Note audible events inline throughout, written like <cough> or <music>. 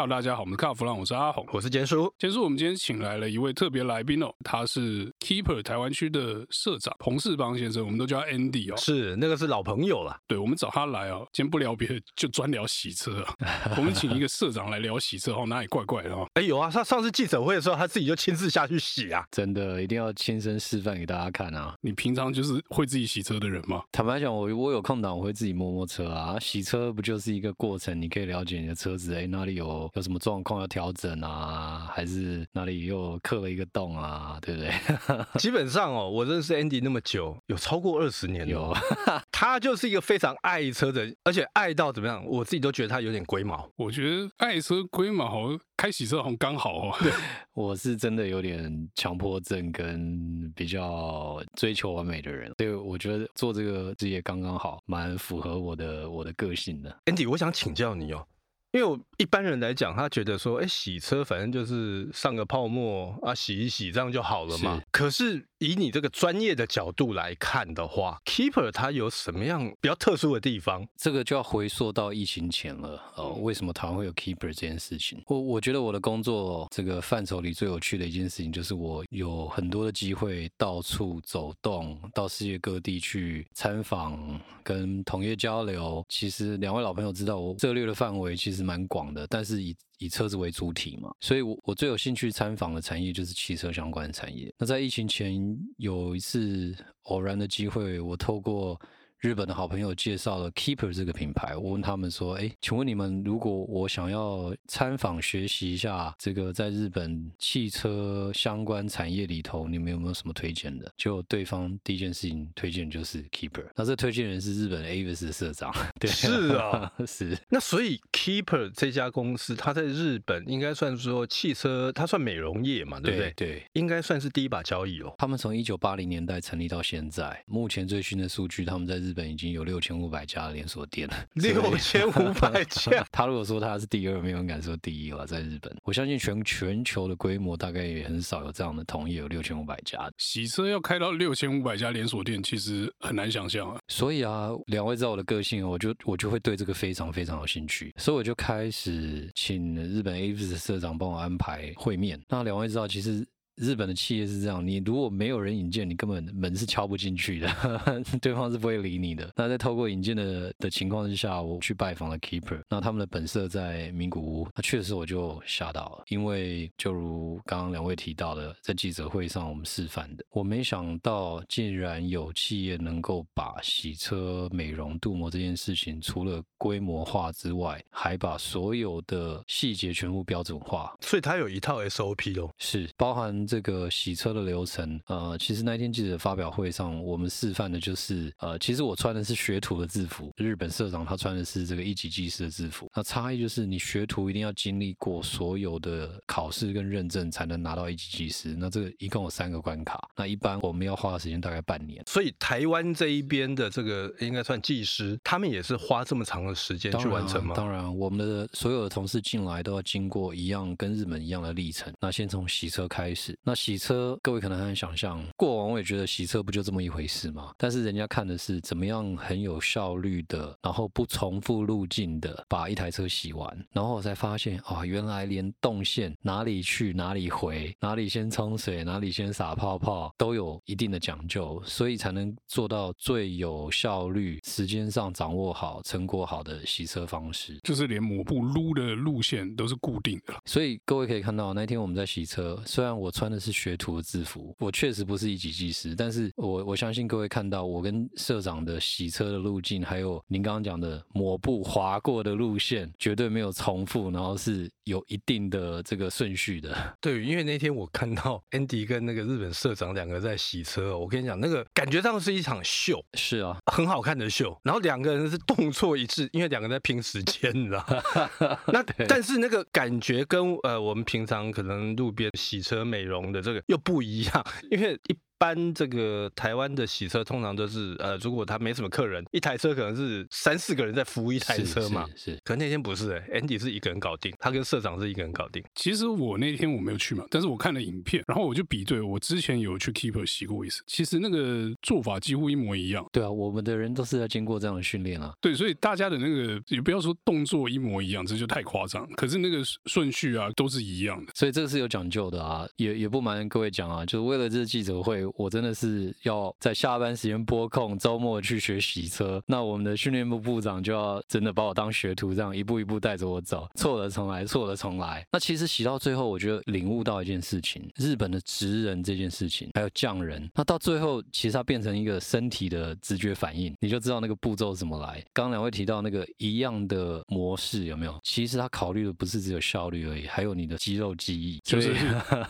Hello，大家好，我们是卡弗朗，我是阿红，我是坚叔。坚叔，我们今天请来了一位特别来宾哦，他是 Keeper 台湾区的社长彭世邦先生，我们都叫他 Andy 哦。是，那个是老朋友了。对，我们找他来哦，今天不聊别的，就专聊洗车啊。<laughs> 我们请一个社长来聊洗车哦，哪里怪怪的哦？哎，有啊，他上次记者会的时候，他自己就亲自下去洗啊，真的一定要亲身示范给大家看啊。你平常就是会自己洗车的人吗？坦白讲，我我有空档我会自己摸摸车啊。洗车不就是一个过程？你可以了解你的车子，哎，哪里有有什么状况要调整啊？还是哪里又刻了一个洞啊？对不对？<laughs> 基本上哦，我认识 Andy 那么久，有超过二十年了。有，<laughs> 他就是一个非常爱车的，而且爱到怎么样？我自己都觉得他有点龟毛。我觉得爱车龟毛，开洗车好像刚好哦。对，<laughs> 我是真的有点强迫症，跟比较追求完美的人，所以我觉得做这个职业刚刚好，蛮符合我的我的个性的。Andy，我想请教你哦。因为我一般人来讲，他觉得说，哎，洗车反正就是上个泡沫啊，洗一洗这样就好了嘛。是。可是以你这个专业的角度来看的话，Keeper 它有什么样比较特殊的地方？这个就要回溯到疫情前了。哦，为什么台湾会有 Keeper 这件事情？我我觉得我的工作这个范畴里最有趣的一件事情，就是我有很多的机会到处走动，到世界各地去参访，跟同业交流。其实两位老朋友知道，我涉猎的范围其实。蛮广的，但是以以车子为主体嘛，所以我我最有兴趣参访的产业就是汽车相关的产业。那在疫情前有一次偶然的机会，我透过。日本的好朋友介绍了 Keeper 这个品牌，我问他们说：“哎，请问你们如果我想要参访学习一下这个在日本汽车相关产业里头，你们有没有什么推荐的？”就对方第一件事情推荐就是 Keeper，那这推荐人是日本 Avis 的社长。<laughs> 对，是啊，是。那所以 Keeper 这家公司，它在日本应该算说汽车，它算美容业嘛，对不对？对，对，应该算是第一把交椅哦。他们从一九八零年代成立到现在，目前最新的数据，他们在日日本已经有六千五百家连锁店了，<laughs> 六千五百家。<laughs> 他如果说他是第二，没有人敢说第一了。在日本，我相信全全球的规模大概也很少有这样的同业有六千五百家。洗车要开到六千五百家连锁店，其实很难想象啊。所以啊，两位知道我的个性，我就我就会对这个非常非常有兴趣，所以我就开始请日本 Avis 的社长帮我安排会面。那两位知道，其实。日本的企业是这样，你如果没有人引荐，你根本门是敲不进去的，<laughs> 对方是不会理你的。那在透过引荐的的情况之下，我去拜访了 Keeper，那他们的本社在名古屋，那确实我就吓到了，因为就如刚刚两位提到的，在记者会上我们示范的，我没想到竟然有企业能够把洗车、美容、镀膜这件事情，除了规模化之外，还把所有的细节全部标准化，所以它有一套 SOP 哦，是包含。这个洗车的流程，呃，其实那天记者发表会上，我们示范的就是，呃，其实我穿的是学徒的制服，日本社长他穿的是这个一级技师的制服。那差异就是，你学徒一定要经历过所有的考试跟认证，才能拿到一级技师。那这个一共有三个关卡，那一般我们要花的时间大概半年。所以台湾这一边的这个应该算技师，他们也是花这么长的时间去完成吗？当然，当然，我们的所有的同事进来都要经过一样跟日本一样的历程。那先从洗车开始。那洗车，各位可能很难想象，过往我也觉得洗车不就这么一回事吗？但是人家看的是怎么样很有效率的，然后不重复路径的把一台车洗完，然后我才发现啊、哦，原来连动线哪里去哪里回，哪里先冲水，哪里先撒泡泡，都有一定的讲究，所以才能做到最有效率、时间上掌握好、成果好的洗车方式。就是连抹布撸的路线都是固定的。所以各位可以看到，那天我们在洗车，虽然我穿的是学徒的制服，我确实不是一级技师，但是我我相信各位看到我跟社长的洗车的路径，还有您刚刚讲的抹布划过的路线，绝对没有重复，然后是有一定的这个顺序的。对，因为那天我看到 Andy 跟那个日本社长两个在洗车，我跟你讲，那个感觉上是一场秀，是啊，很好看的秀。然后两个人是动作一致，因为两个人在拼时间，你知道？<laughs> 那但是那个感觉跟呃我们平常可能路边洗车美容的这个。又不一样，因为一般这个台湾的洗车通常都是呃，如果他没什么客人，一台车可能是三四个人在服务一台车嘛。是，是，是。可那天不是、欸、，Andy 是一个人搞定，他跟社长是一个人搞定。其实我那天我没有去嘛，但是我看了影片，然后我就比对，我之前有去 Keeper 洗过一次，其实那个做法几乎一模一样。对啊，我们的人都是要经过这样的训练啊。对，所以大家的那个也不要说动作一模一样，这就太夸张。可是那个顺序啊都是一样的，所以这个是有讲究的啊。也也不瞒各位讲啊，就是为了这个记者会，我真的是要在下班时间拨空，周末去学洗车。那我们的训练部部长就要真的把我当学徒，这样一步一步带着我走，错了重来，错了重来。那其实洗到最后，我觉得领悟到一件事情：日本的职人这件事情，还有匠人。那到最后，其实它变成一个身体的直觉反应，你就知道那个步骤怎么来。刚刚两位提到那个一样的模式有没有？其实他考虑的不是只有效率而已，还有你的肌肉记忆，就是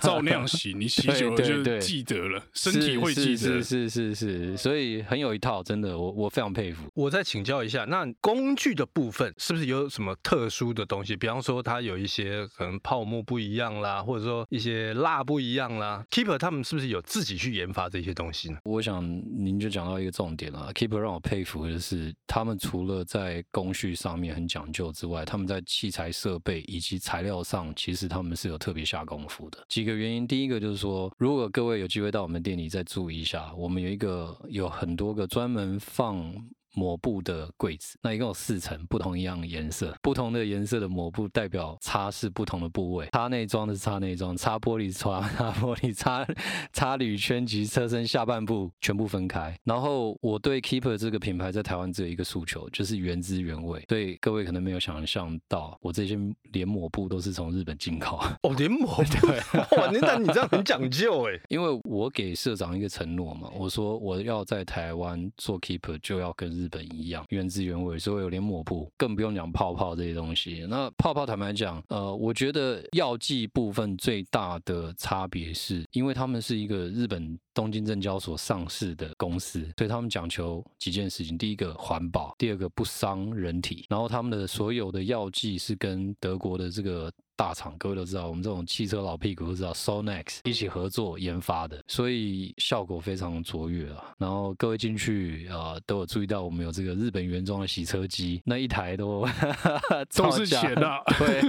照那样洗，你洗久了就记得了，身体会记得。是是是是，是，所以很有一套，真的，我我非常佩服。我再请教一下，那工具的部分是不是有什么特殊的东西？比方说，它有一些可能泡沫不一样啦，或者说一些蜡不一样啦。Keeper 他们是不是有自己去研发这些东西呢？我想您就讲到一个重点了。Keeper 让我佩服的是，他们除了在工序上面很讲究之外，他们在器材设备以及材料上，其实他们是有特别下功夫的。几个原因，第一个就是说，如果各位有机会到我们店你再注意一下，我们有一个有很多个专门放。抹布的柜子，那一共有四层，不同一样的颜色，不同的颜色的抹布代表擦拭不同的部位，擦内装的是擦内装，擦玻璃擦 <laughs> 擦玻璃，擦擦铝圈及车身下半部全部分开。然后我对 Keeper 这个品牌在台湾只有一个诉求，就是原汁原味。所以各位可能没有想象到，我这些连抹布都是从日本进口。哦，连抹布，<laughs> 对，哇，那你这样很讲究哎。<laughs> 因为我给社长一个承诺嘛，我说我要在台湾做 Keeper 就要跟日本一样原汁原味，所以有点抹布，更不用讲泡泡这些东西。那泡泡坦白讲，呃，我觉得药剂部分最大的差别是，因为他们是一个日本东京证交所上市的公司，所以他们讲求几件事情：第一个环保，第二个不伤人体。然后他们的所有的药剂是跟德国的这个。大厂，各位都知道，我们这种汽车老屁股都知道，Sonex 一起合作研发的，所以效果非常卓越啊。然后各位进去啊、呃，都有注意到我们有这个日本原装的洗车机，那一台都 <laughs> 都是钱啊。对，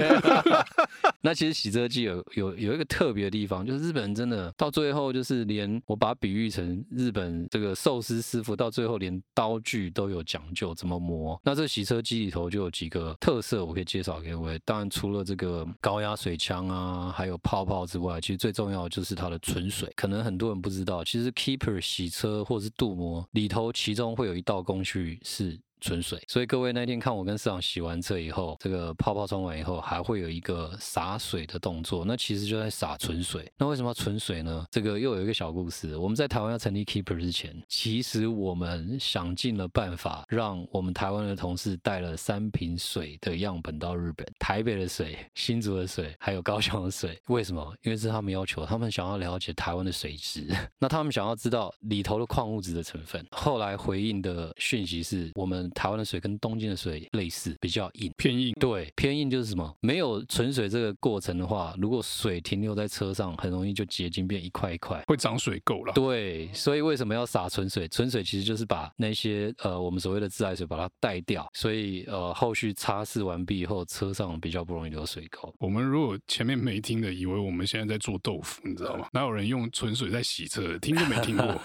<laughs> 那其实洗车机有有有一个特别的地方，就是日本人真的到最后就是连我把它比喻成日本这个寿司师傅，到最后连刀具都有讲究怎么磨。那这洗车机里头就有几个特色，我可以介绍给各位。当然除了这个。高压水枪啊，还有泡泡之外，其实最重要的就是它的存水。可能很多人不知道，其实 Keeper 洗车或是镀膜里头，其中会有一道工序是。存水，所以各位那天看我跟市长洗完车以后，这个泡泡冲完以后，还会有一个洒水的动作，那其实就在洒存水。那为什么要存水呢？这个又有一个小故事。我们在台湾要成立 Keeper 之前，其实我们想尽了办法，让我们台湾的同事带了三瓶水的样本到日本，台北的水、新竹的水，还有高雄的水。为什么？因为是他们要求，他们想要了解台湾的水质，<laughs> 那他们想要知道里头的矿物质的成分。后来回应的讯息是我们。台湾的水跟东京的水类似，比较硬，偏硬。对，偏硬就是什么？没有存水这个过程的话，如果水停留在车上，很容易就结晶变一块一块，会长水垢了。对，所以为什么要洒存水？存水其实就是把那些呃我们所谓的自来水把它带掉，所以呃后续擦拭完毕以后，车上比较不容易留水垢。我们如果前面没听的，以为我们现在在做豆腐，你知道吗？<laughs> 哪有人用纯水在洗车？听都没听过。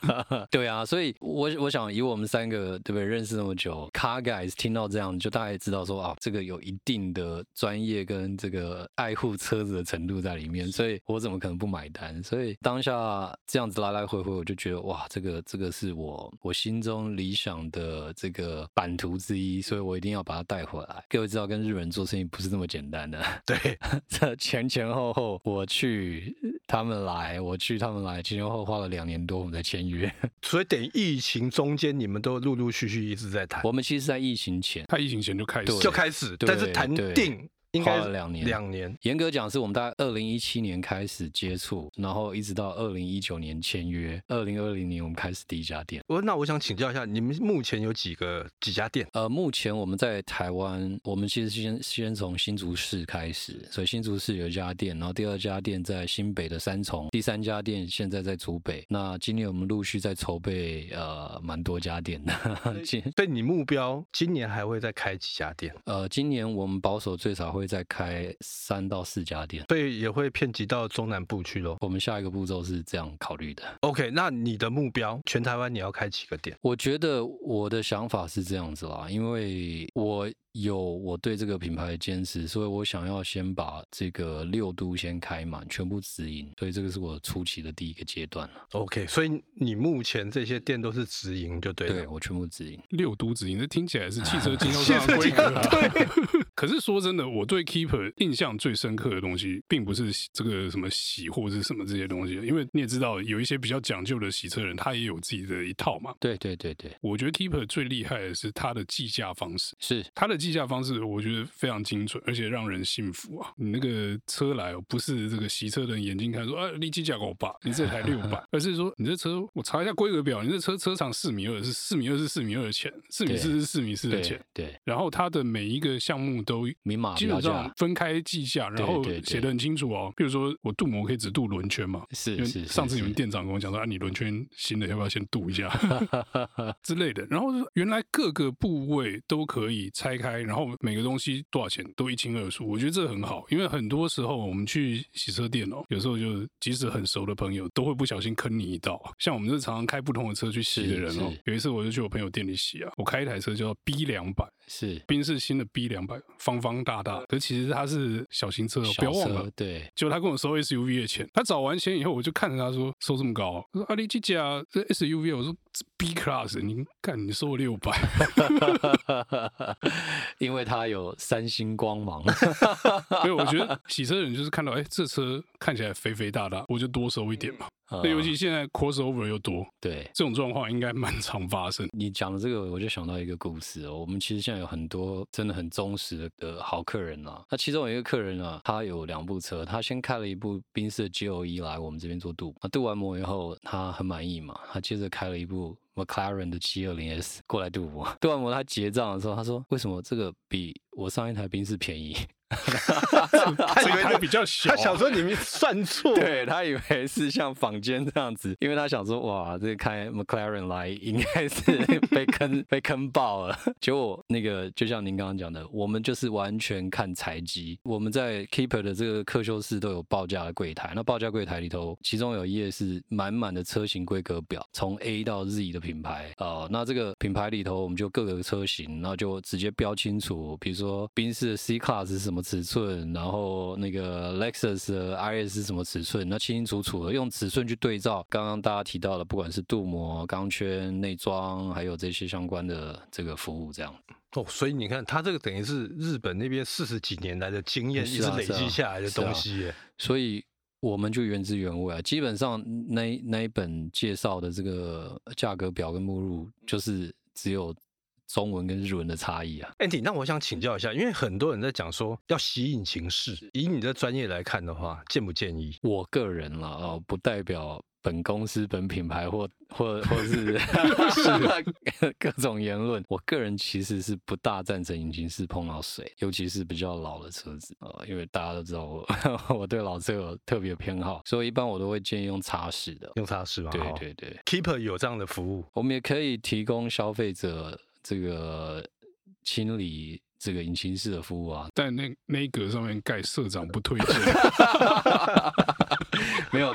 <laughs> 对啊，所以我我想以我们三个对不对认识那么久，Car Guys 听到这样就大概知道说啊，这个有一定的专业跟这个爱护车子的程度在里面，所以我怎么可能不买单？所以当下这样子来来回回，我就觉得哇，这个这个是我我心中理想的这个版图之一，所以我一定要把它带回来。各位知道，跟日本人做生意不是这么简单的。<laughs> 对，<laughs> 这前前后后我去他们来，我去他们来，前前后后花了两年多，我们才签约。<laughs> 所以等于疫情中间，你们都陆陆续续一直在谈。我们其实，在疫情前，他疫情前就开始就开始，但是谈定应该花了两年。两年，严格讲是我们大概二零一七年开始接触，然后一直到二零一九年签约，二零二零年我们开始第一家店。我那我想请教一下，你们目前有几个几家店？呃，目前我们在台湾，我们其实先先从新竹市开始，所以新竹市有一家店，然后第二家店在新北的三重，第三家店现在在竹北。那今年我们陆续在筹备，呃，蛮多家店的。<laughs> 对，你目标今年还会再开几家店？呃，今年我们保守最少会再开三到四家店，所以也会遍及到中南部去咯。我们下一个步骤是这样考虑的。OK，那你的目标，全台湾你要开几个店？我觉得我的想法是这样子啦，因为我。有我对这个品牌的坚持，所以我想要先把这个六都先开满，全部直营，所以这个是我初期的第一个阶段了。OK，所以你目前这些店都是直营就对了。对，我全部直营，六都直营，这听起来是汽车经销商的 <laughs> 规格。对。<laughs> 可是说真的，我对 Keeper 印象最深刻的东西，并不是这个什么洗或者是什么这些东西，因为你也知道，有一些比较讲究的洗车人，他也有自己的一套嘛。对对对对，我觉得 Keeper 最厉害的是他的计价方式，是他的。计价方式我觉得非常精准，而且让人信服啊！你那个车来哦，不是这个洗车的人眼睛看说啊，你计价给我爸，你这台六百，<laughs> 而是说你这车我查一下规格表，你这车车长四米二是四米二是四米二的钱，四米四是四米四的钱，对。然后它的每一个项目都明码基本上分开计价，然后写得很清楚哦。比如说我镀膜可以只镀轮圈嘛，是是。上次你们店长跟我讲说啊，你轮圈新的要不要先镀一下 <laughs> 之类的。然后原来各个部位都可以拆开，然后每个东西多少钱都一清二楚，我觉得这很好，因为很多时候我们去洗车店哦，有时候就即使很熟的朋友都会不小心坑你一道。像我们这常常开不同的车去洗的人哦，有一次我就去我朋友店里洗啊，我开一台车叫 B 两百，是宾士新的 B 两百，方方大大，可其实它是小型车，不要忘了，对。结果他跟我收 SUV 的钱，他找完钱以后，我就看着他说收这么高，我说阿里吉加这 SUV，我说 B class，你看你收我六百，<laughs> 因为他有。有三星光芒，<laughs> 所以我觉得洗车人就是看到，哎、欸，这车看起来肥肥大大，我就多收一点嘛。那、嗯、尤其现在 crossover 又多，对这种状况应该蛮常发生。<laughs> 你讲的这个，我就想到一个故事哦。我们其实现在有很多真的很忠实的好客人啊。那其中有一个客人啊，他有两部车，他先开了一部宾士 GLE 来我们这边做镀，那镀完膜以后，他很满意嘛，他接着开了一部。McLaren 的 720S 过来镀膜，镀完膜他结账的时候，他说：“为什么这个比我上一台宾士便宜？”他以为他比较小，他想说你们算错，对，他以为是像坊间这样子，因为他想说哇，这个开 McLaren 来应该是被坑 <laughs> 被坑爆了。结果那个就像您刚刚讲的，我们就是完全看材积。我们在 Keeper 的这个客修室都有报价的柜台，那报价柜台里头，其中有一页是满满的车型规格表，从 A 到 Z 的品牌哦、呃。那这个品牌里头，我们就各个车型，然后就直接标清楚，比如说宾士的 C Class 是什么。尺寸，然后那个 Lexus 的 IS 是什么尺寸？那清清楚楚的用尺寸去对照。刚刚大家提到的，不管是镀膜、钢圈、内装，还有这些相关的这个服务，这样。哦，所以你看，它这个等于是日本那边四十几年来的经验，一直累积下来的东西。啊啊啊、所以我们就原汁原味啊，基本上那那一本介绍的这个价格表跟目录，就是只有。中文跟日文的差异啊，Andy，那我想请教一下，因为很多人在讲说要洗引擎室，以你的专业来看的话，建不建议？我个人啦，哦，不代表本公司、本品牌或或或是 <laughs> <laughs> 是各种言论。我个人其实是不大赞成引擎室碰到水，尤其是比较老的车子啊，因为大家都知道我 <laughs> 我对老车有特别偏好，所以一般我都会建议用擦拭的，用擦拭嘛。对对对，Keeper 有这样的服务，我们也可以提供消费者。这个清理这个引擎室的服务啊，但那那一格上面盖社长不推荐。<laughs>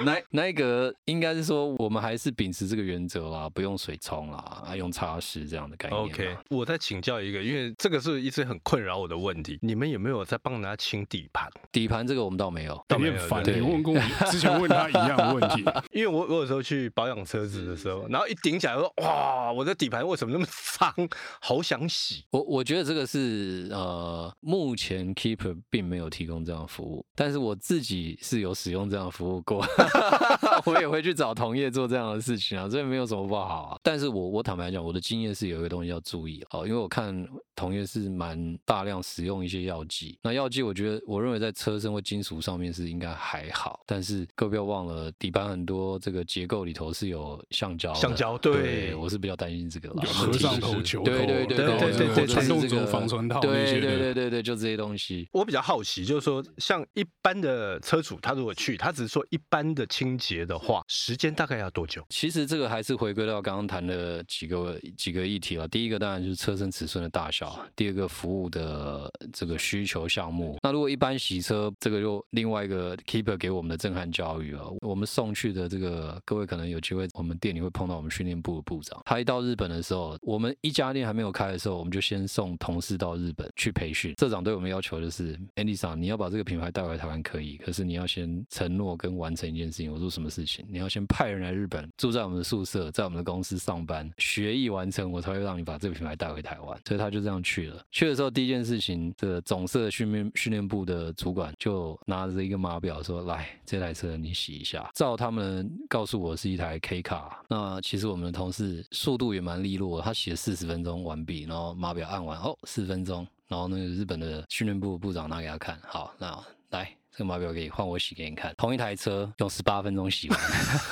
那那一个应该是说，我们还是秉持这个原则啦，不用水冲啦，啊，用擦拭这样的概念。OK，我再请教一个，因为这个是一直很困扰我的问题，你们有没有在帮人家清底盘？底盘这个我们倒没有，倒没有。烦，你问过我之前问他一样的问题，<laughs> 因为我我有时候去保养车子的时候，然后一顶起来说，哇，我的底盘为什么那么脏，好想洗。我我觉得这个是呃，目前 Keeper 并没有提供这样的服务，但是我自己是有使用这样的服务。过，<laughs> 我也会去找同业做这样的事情啊，这没有什么不好啊。但是我我坦白讲，我的经验是有一个东西要注意哦，因为我看同业是蛮大量使用一些药剂，那药剂我觉得我认为在车身或金属上面是应该还好，但是各位不要忘了底盘很多这个结构里头是有橡胶，橡胶对，对，我是比较担心这个有合上头球，对对对对对对，传动轴防尘套，对对对对对，就这些东西。我比较好奇，就是说像一般的车主，他如果去，他只是说一般的清洁的话，时间大概要多久？其实这个还是回归到刚刚谈的几个几个议题了。第一个当然就是车身尺寸的大小，第二个服务的这个需求项目。那如果一般洗车，这个又另外一个 Keeper 给我们的震撼教育啊，我们送去的这个各位可能有机会，我们店里会碰到我们训练部的部长。他一到日本的时候，我们一家店还没有开的时候，我们就先送同事到日本去培训。社长对我们要求就是，Andy 桑，你要把这个品牌带回台湾可以，可是你要先承诺跟完成一件件事情。我说什么事情？你要先派人来日本，住在我们的宿舍，在我们的公司上班，学艺完成，我才会让你把这个品牌带回台湾。所以他就这样去了。去的时候第一件事情，这个总社训练训练部的主管就拿着一个码表说：“来，这台车你洗一下。”照他们告诉我是一台 K 卡。那其实我们的同事速度也蛮利落，他洗了四十分钟完毕，然后码表按完，哦，四分钟，然后那个日本的训练部部长拿给他看，好，那来。这个码表可以换我洗给你看，同一台车用十八分钟洗完，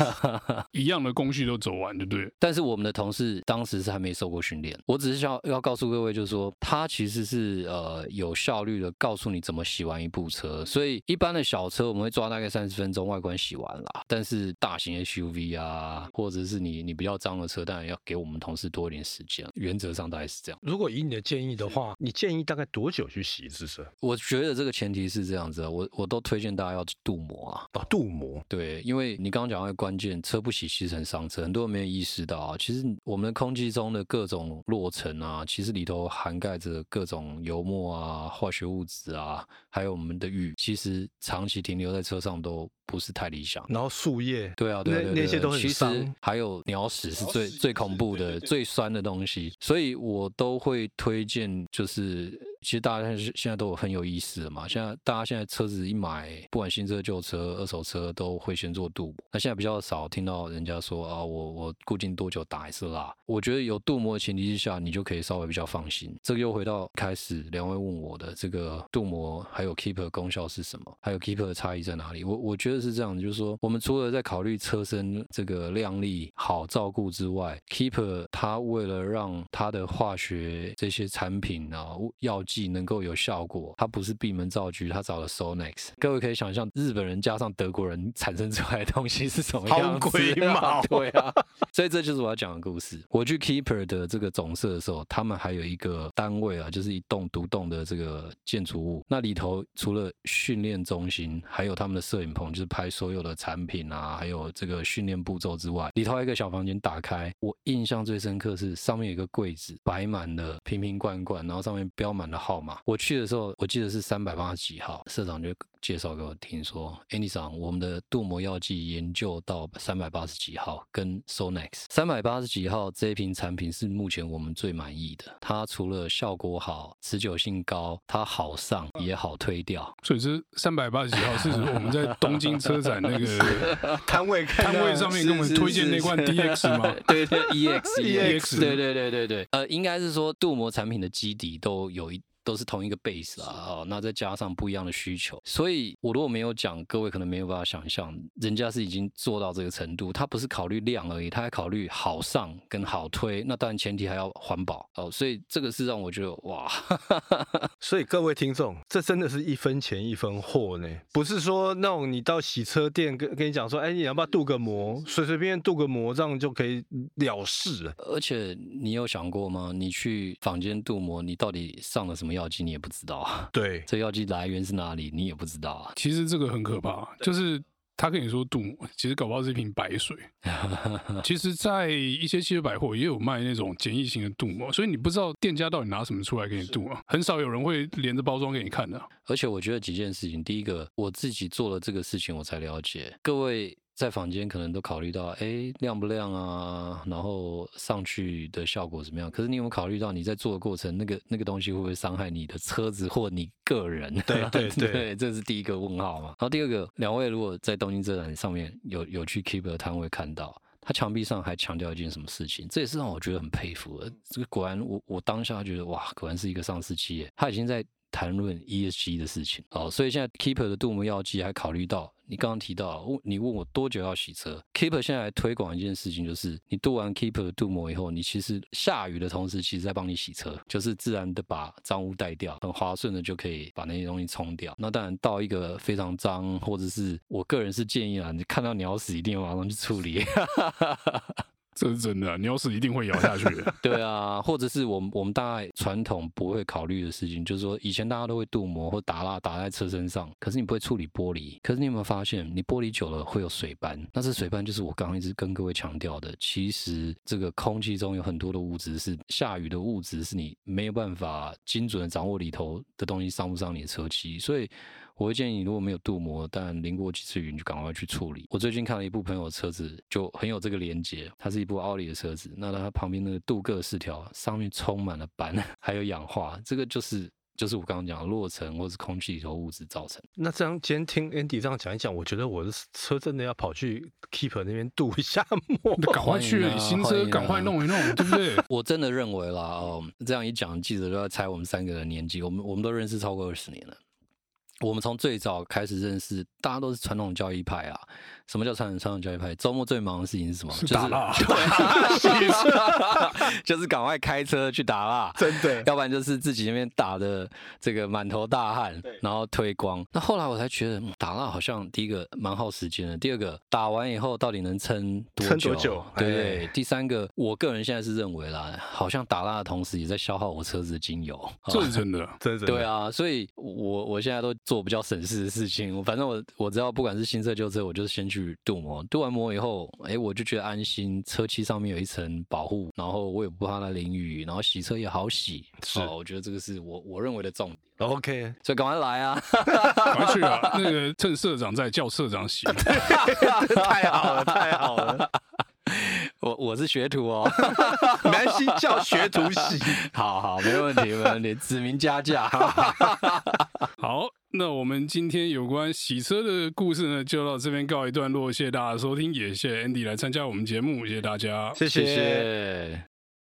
<laughs> 一样的工序都走完，对不对？但是我们的同事当时是还没受过训练，我只是想要告诉各位，就是说他其实是呃有效率的告诉你怎么洗完一部车。所以一般的小车我们会抓大概三十分钟外观洗完啦，但是大型 SUV 啊，或者是你你比较脏的车，当然要给我们同事多一点时间。原则上大概是这样。如果以你的建议的话，你建议大概多久去洗一次车？我觉得这个前提是这样子，我我。都推荐大家要镀膜啊！啊，镀膜，对，因为你刚刚讲到一个关键，车不洗其实很伤车，很多人没有意识到啊。其实我们的空气中的各种落尘啊，其实里头涵盖着各种油墨啊、化学物质啊，还有我们的雨，其实长期停留在车上都不是太理想。然后树叶，对啊，对，对，对，对，那些都很脏。其实还有鸟屎是最最恐怖的、最酸的东西，所以我都会推荐就是。其实大家现在现在都有很有意识了嘛。现在大家现在车子一买，不管新车旧车、二手车，都会先做镀膜。那现在比较少听到人家说啊，我我固定多久打一次蜡。我觉得有镀膜的前提之下，你就可以稍微比较放心。这个又回到开始两位问我的这个镀膜还有 Keeper 功效是什么，还有 Keeper 的差异在哪里？我我觉得是这样，就是说我们除了在考虑车身这个亮丽好照顾之外，Keeper 它为了让它的化学这些产品啊药剂能够有效果，它不是闭门造车，它找了 Sonex。各位可以想象，日本人加上德国人产生出来的东西是什么样子啊？<laughs> 对啊，所以这就是我要讲的故事。我去 Keeper 的这个总社的时候，他们还有一个单位啊，就是一栋独栋的这个建筑物。那里头除了训练中心，还有他们的摄影棚，就是拍所有的产品啊，还有这个训练步骤之外，里头还有一个小房间，打开我印象最深刻是上面有一个柜子，摆满了瓶瓶罐罐，然后上面标满了号码。我去的时候，我记得是三百八十几号，社长就。介绍给我听说，Andy 桑，我们的镀膜药剂研究到三百八十几号，跟 Sonex 三百八十几号这一瓶产品是目前我们最满意的。它除了效果好、持久性高，它好上也好推掉。所以这三百八十几号是我们在 <laughs> 东京车展那个 <laughs> 摊位摊位上面给我们推荐那罐 DX 吗？<laughs> 对对，EX EX，对对对对对，呃，应该是说镀膜产品的基底都有一。都是同一个 base 啊，哦，那再加上不一样的需求，所以我如果没有讲，各位可能没有办法想象，人家是已经做到这个程度，他不是考虑量而已，他还考虑好上跟好推，那当然前提还要环保哦，所以这个是让我觉得哇，<laughs> 所以各位听众，这真的是一分钱一分货呢，不是说那种你到洗车店跟跟你讲说，哎，你要不要镀个膜，随随便便镀个膜这样就可以了事，而且你有想过吗？你去坊间镀膜，你到底上了什么？药剂你也不知道啊？<laughs> <laughs> 对，这药剂来源是哪里？你也不知道啊。其实这个很可怕，就是他跟你说镀膜，其实搞不好是一瓶白水。<laughs> 其实，在一些汽车百货也有卖那种简易型的镀膜，所以你不知道店家到底拿什么出来给你镀啊。很少有人会连着包装给你看的。而且我觉得几件事情，第一个，我自己做了这个事情，我才了解。各位在房间可能都考虑到，哎，亮不亮啊？然后上去的效果怎么样？可是你有没有考虑到你在做的过程，那个那个东西会不会伤害你的车子或你个人？<laughs> 对对对，对，这是第一个问号嘛。然后第二个，两位如果在东京车展上面有有去 Keep 的摊位看到，他墙壁上还强调一件什么事情？这也是让我觉得很佩服的。这个果然我，我我当下觉得哇，果然是一个上市企业，他已经在。谈论 ESG 的事情，好，所以现在 Keeper 的镀膜药剂还考虑到你刚刚提到，你问我多久要洗车？Keeper 现在来推广一件事情，就是你镀完 Keeper 的镀膜以后，你其实下雨的同时，其实在帮你洗车，就是自然的把脏污带掉，很滑顺的就可以把那些东西冲掉。那当然到一个非常脏，或者是我个人是建议啊，你看到鸟屎一定要马上去处理。<laughs> 这是真的啊，鸟屎一定会咬下去。<laughs> 对啊，或者是我们我们大概传统不会考虑的事情，就是说以前大家都会镀膜或打蜡打在车身上，可是你不会处理玻璃。可是你有没有发现，你玻璃久了会有水斑？那这水斑就是我刚刚一直跟各位强调的，其实这个空气中有很多的物质是下雨的物质，是你没有办法精准的掌握里头的东西伤不伤你的车漆，所以。我会建议你，如果没有镀膜，但淋过几次雨，你就赶快去处理。我最近看了一部朋友的车子，就很有这个连接。它是一部奥利的车子，那它旁边那个镀铬饰条上面充满了斑，<laughs> 还有氧化，这个就是就是我刚刚讲的落尘或是空气里头物质造成。那这样今天听 Andy 这样讲一讲，我觉得我的车真的要跑去 Keep 那边镀一下膜，赶快去，你新车赶快弄一弄，对不对？<laughs> 我真的认为啦，哦，这样一讲，记者就要猜我们三个的年纪，我们我们都认识超过二十年了。我们从最早开始认识，大家都是传统交易派啊。什么叫传统传统交易派？周末最忙的事情是什么？是打蜡。<laughs> <laughs> 就是赶快开车去打蜡，真的。要不然就是自己那边打的这个满头大汗，然后推光。那后来我才觉得，打蜡好像第一个蛮耗时间的，第二个打完以后到底能撑多久？撑多久？对对。第三个，我个人现在是认为啦，好像打蜡的同时也在消耗我车子的精油。这是真的，真的。对啊，所以我我现在都。做比较省事的事情，我反正我我知道，不管是新车旧车，我就是先去镀膜，镀完膜以后，哎、欸，我就觉得安心，车漆上面有一层保护，然后我也不怕它淋雨，然后洗车也好洗，是，我觉得这个是我我认为的重点。OK，所以赶快来啊，赶快去啊！那个趁社长在，叫社长洗，<laughs> 太好了，太好了。<laughs> 我我是学徒哦，<laughs> 没关系，叫学徒洗，好好，没问题，没问题，指名加价。好，那我们今天有关洗车的故事呢，就到这边告一段落。谢谢大家收听，也谢谢 Andy 来参加我们节目，谢谢大家，谢谢。谢谢。